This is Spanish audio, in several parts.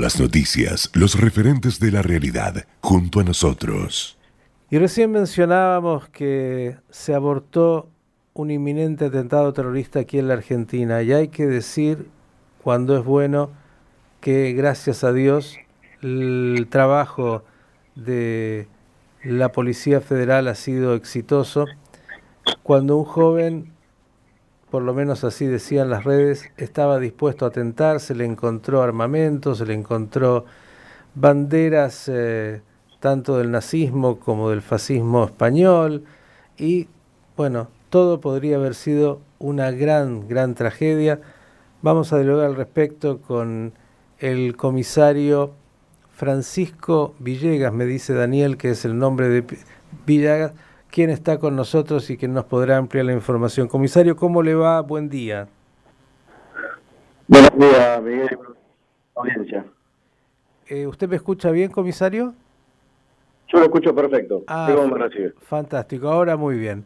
Las noticias, los referentes de la realidad, junto a nosotros. Y recién mencionábamos que se abortó un inminente atentado terrorista aquí en la Argentina. Y hay que decir, cuando es bueno, que gracias a Dios el trabajo de la Policía Federal ha sido exitoso. Cuando un joven, por lo menos así decían las redes, estaba dispuesto a atentar, se le encontró armamento, se le encontró banderas eh, tanto del nazismo como del fascismo español y bueno, todo podría haber sido una gran, gran tragedia. Vamos a dialogar al respecto con el comisario Francisco Villegas, me dice Daniel, que es el nombre de Villegas, quien está con nosotros y que nos podrá ampliar la información. Comisario, ¿cómo le va? Buen día. Buenos días, Miguel. Audiencia. Eh, ¿Usted me escucha bien, comisario? Yo lo escucho perfecto. Ah, ¿Cómo me? Fantástico, ahora muy bien.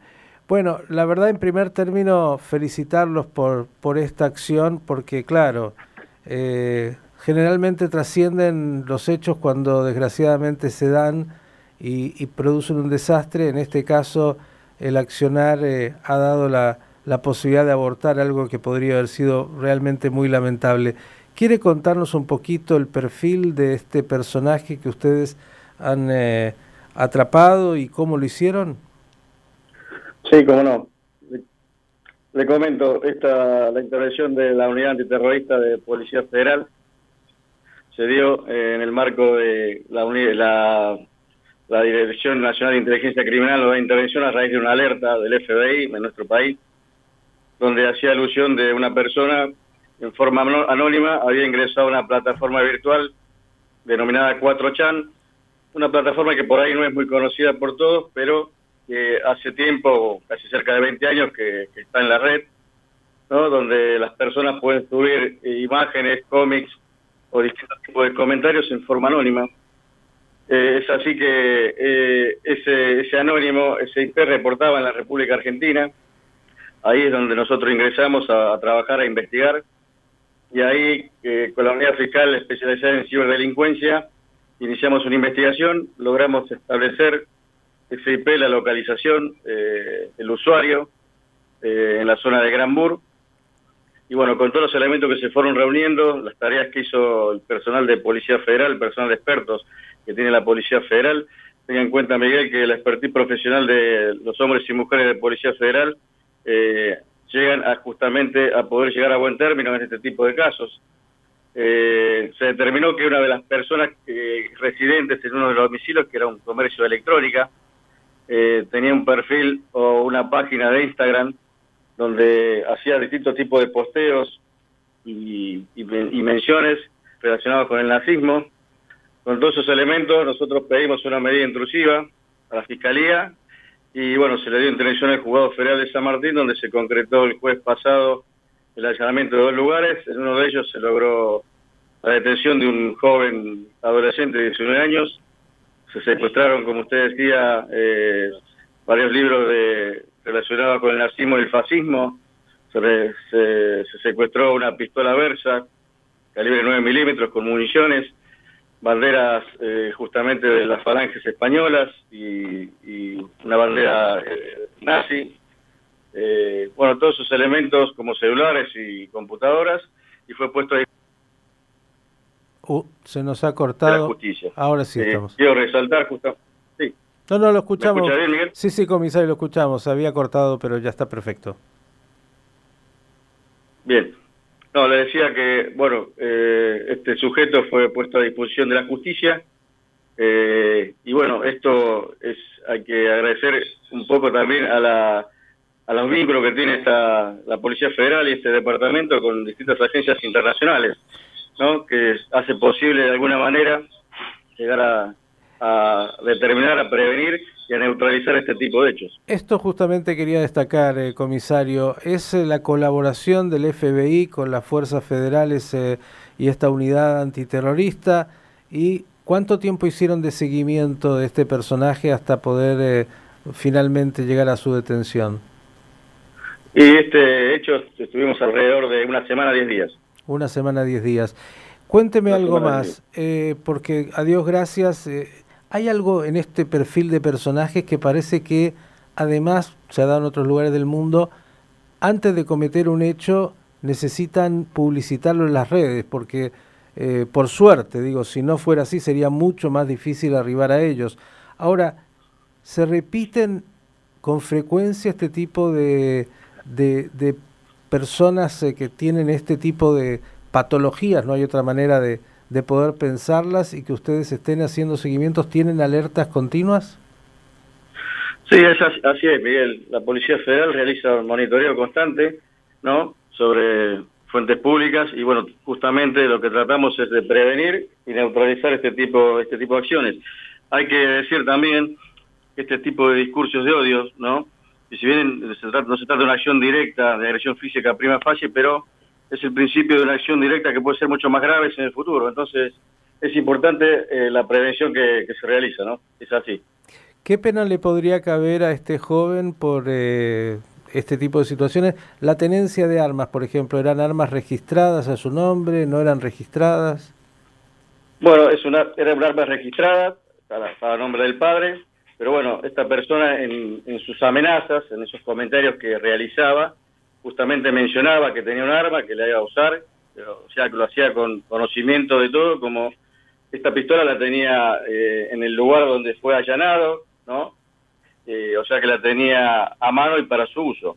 Bueno, la verdad, en primer término, felicitarlos por, por esta acción, porque claro, eh, generalmente trascienden los hechos cuando desgraciadamente se dan y, producen un desastre. En este caso, el accionar eh, ha dado la, la, posibilidad de abortar algo que podría haber sido realmente muy lamentable. ¿Quiere contarnos un poquito el perfil de este personaje que ustedes han eh, atrapado y cómo lo hicieron? Sí, cómo no. Le, comento, esta, la intervención de la Unidad Antiterrorista de Policía Federal se dio eh, en el marco de la, la Dirección Nacional de Inteligencia Criminal, la intervención a raíz de una alerta del FBI en nuestro país, donde hacía alusión de una persona en forma anónima había ingresado a una plataforma virtual denominada 4chan, una plataforma que por ahí no es muy conocida por todos, pero que hace tiempo, casi cerca de 20 años, que, está en la red, ¿no? donde las personas pueden subir imágenes, cómics o distintos tipos de comentarios en forma anónima. Eh, es así que eh, ese, ese anónimo, ese IP reportaba en la República Argentina, ahí es donde nosotros ingresamos a, trabajar, a investigar, y ahí eh, con la unidad fiscal especializada en ciberdelincuencia iniciamos una investigación, logramos establecer SIP, la localización, eh, el usuario, eh, en la zona de Granbur. Y bueno, con todos los elementos que se fueron reuniendo, las tareas que hizo el personal de Policía Federal, el personal de expertos que tiene la Policía Federal, tenga en cuenta, Miguel, que la expertise profesional de los hombres y mujeres de Policía Federal eh, llegan a justamente a poder llegar a buen término en este tipo de casos. se determinó que una de las personas residentes en uno de los domicilios, que era un comercio de electrónica, eh, tenía un perfil o una página de Instagram donde hacía distintos tipos de posteos y, menciones relacionadas con el nazismo. Con todos esos elementos nosotros pedimos una medida intrusiva a la Fiscalía y bueno, se le dio intervención al juzgado federal de San Martín donde se concretó el jueves pasado el allanamiento de dos lugares. En uno de ellos se logró la detención de un joven adolescente de 19 años se secuestraron, como usted decía, eh, varios libros de, relacionados con el nazismo y el fascismo. Se, se, secuestró una pistola Versa, calibre 9 milímetros, con municiones, banderas eh, justamente de las falanges españolas y, una bandera eh, nazi. bueno, todos esos elementos como celulares y computadoras, y fue puesto ahí Uh, se nos ha cortado. Ahora sí eh, Quiero resaltar. Sí. No, no, lo escuchamos. Sí, sí, comisario, lo escuchamos. Se había cortado, pero ya está perfecto. Bien. No, le decía que, bueno, eh, este sujeto fue puesto a disposición de la justicia. Eh, y bueno, esto es hay que agradecer un poco también a la a los vínculos que tiene esta la Policía Federal y este departamento con distintas agencias internacionales que hace posible de alguna manera llegar a, determinar, a prevenir y a neutralizar este tipo de hechos. Esto justamente quería destacar, eh, comisario, es eh, la colaboración del FBI con las fuerzas federales eh, y esta unidad antiterrorista y cuánto tiempo hicieron de seguimiento de este personaje hasta poder finalmente llegar a su detención. Y este hecho estuvimos alrededor de una semana, diez días. Una semana, diez días. Cuénteme algo más, porque a Dios gracias, hay algo en este perfil de personajes que parece que además se ha dado en otros lugares del mundo, antes de cometer un hecho necesitan publicitarlo en las redes, porque eh, por suerte, digo, si no fuera así sería mucho más difícil arribar a ellos. Ahora, ¿se repiten con frecuencia este tipo de, de, personas eh, que tienen este tipo de patologías? ¿No hay otra manera de, de poder pensarlas y que ustedes estén haciendo seguimientos? ¿Tienen alertas continuas? Sí, es así, es, Miguel. La Policía Federal realiza un monitoreo constante, ¿no? Sobre fuentes públicas y bueno, justamente lo que tratamos es de prevenir y neutralizar este tipo, este tipo de acciones. Hay que decir también que este tipo de discursos de odio, ¿no? Y si bien no se trata de una acción directa, de agresión física prima facie, pero es el principio de una acción directa que puede ser mucho más grave en el futuro. Entonces, es importante eh, la prevención que, que se realiza, ¿no? Es así. ¿Qué pena le podría caber a este joven por eh, este tipo de situaciones? La tenencia de armas, por ejemplo, ¿eran armas registradas a su nombre? ¿No eran registradas? Bueno, es una, era un arma registrada para, para nombre del padre, pero bueno, esta persona en, en sus amenazas, en esos comentarios que realizaba, justamente mencionaba que tenía un arma, que la iba a usar, pero, o sea, que lo hacía con conocimiento de todo, como esta pistola la tenía eh, en el lugar donde fue allanado, ¿no? Eh, o sea que la tenía a mano y para su uso.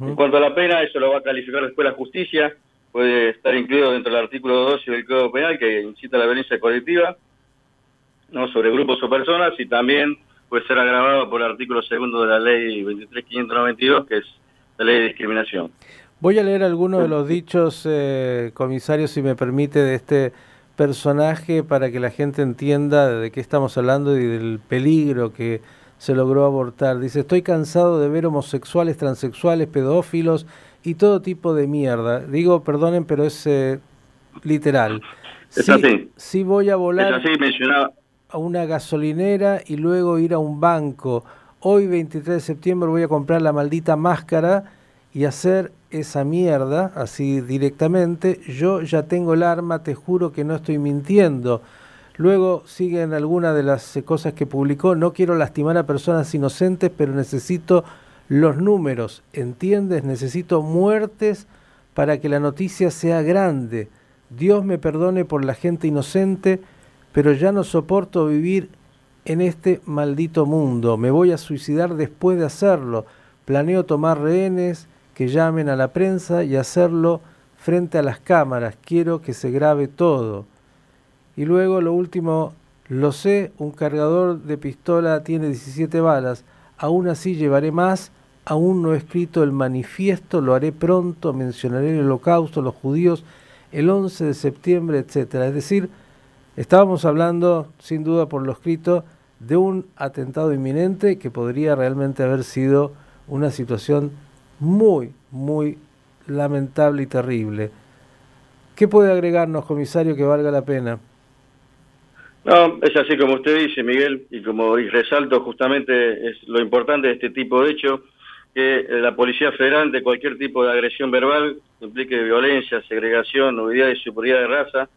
En cuanto a la pena, eso lo va a calificar después la justicia, puede estar incluido dentro del artículo 12 del Código Penal que incita a la violencia colectiva, ¿no? sobre grupos o personas, y también puede ser agravado por el artículo segundo de la ley 23.592, que es la ley de discriminación. Voy a leer algunos de los dichos, eh, comisario, si me permite, de este personaje para que la gente entienda de qué estamos hablando y del peligro que se logró abortar. Dice, estoy cansado de ver homosexuales, transexuales, pedófilos y todo tipo de mierda. Digo, perdonen, pero es eh, literal. Es así. Si voy a volar así, a una gasolinera y luego ir a un banco. Hoy, 23 de septiembre, voy a comprar la maldita máscara y hacer esa mierda, así directamente, yo ya tengo el arma, te juro que no estoy mintiendo. Luego siguen algunas de las cosas que publicó, no quiero lastimar a personas inocentes, pero necesito los números, ¿entiendes? Necesito muertes para que la noticia sea grande. Dios me perdone por la gente inocente, pero ya no soporto vivir en este maldito mundo. Me voy a suicidar después de hacerlo. Planeo tomar rehenes, que llamen a la prensa y hacerlo frente a las cámaras. Quiero que se grabe todo. Y luego lo último, lo sé, un cargador de pistola tiene 17 balas. Aún así llevaré más. Aún no he escrito el manifiesto, lo haré pronto, mencionaré el holocausto, los judíos, el 11 de septiembre, etc. Es decir, estábamos hablando, sin duda por lo escrito, de un atentado inminente que podría realmente haber sido una situación muy, muy lamentable y terrible. ¿Qué puede agregarnos, comisario, que valga la pena? No, es así como usted dice, Miguel, y como resalto justamente es lo importante de este tipo de hecho, que la Policía Federal de cualquier tipo de agresión verbal que implique violencia, segregación, novedad y superioridad de raza,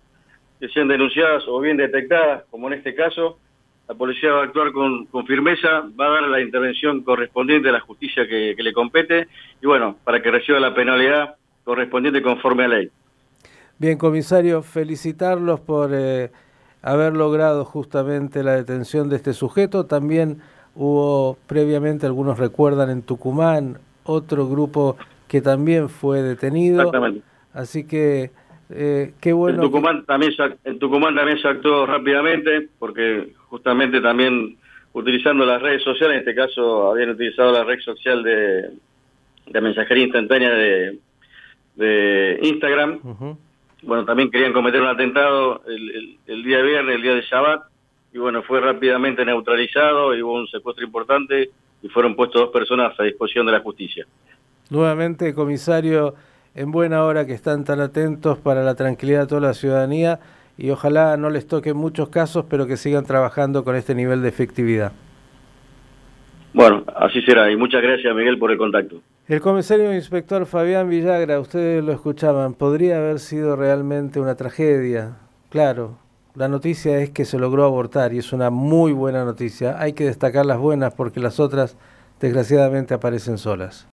que sean denunciadas o bien detectadas, como en este caso, la policía va a actuar con, con, firmeza, va a dar la intervención correspondiente a la justicia que, le compete y bueno, para que reciba la penalidad correspondiente conforme a ley. Bien, comisario, felicitarlos por eh, haber logrado justamente la detención de este sujeto. También hubo previamente, algunos recuerdan, en Tucumán, otro grupo que también fue detenido. Exactamente. Así que eh, qué bueno. En Tucumán, también en Tucumán también se actuó rápidamente porque justamente también utilizando las redes sociales, en este caso habían utilizado la red social de, de mensajería instantánea de, de Instagram. Bueno, también querían cometer un atentado el, el, día viernes, el día de Shabbat, y bueno, fue rápidamente neutralizado y hubo un secuestro importante y fueron puestos dos personas a disposición de la justicia. Nuevamente, comisario, en buena hora que están tan atentos para la tranquilidad de toda la ciudadanía y ojalá no les toque muchos casos, pero que sigan trabajando con este nivel de efectividad. Bueno, así será y muchas gracias Miguel por el contacto. El comisario inspector Fabián Villagra, ustedes lo escuchaban, podría haber sido realmente una tragedia, Claro, la noticia es que se logró abortar y es una muy buena noticia. Hay que destacar las buenas porque las otras desgraciadamente aparecen solas.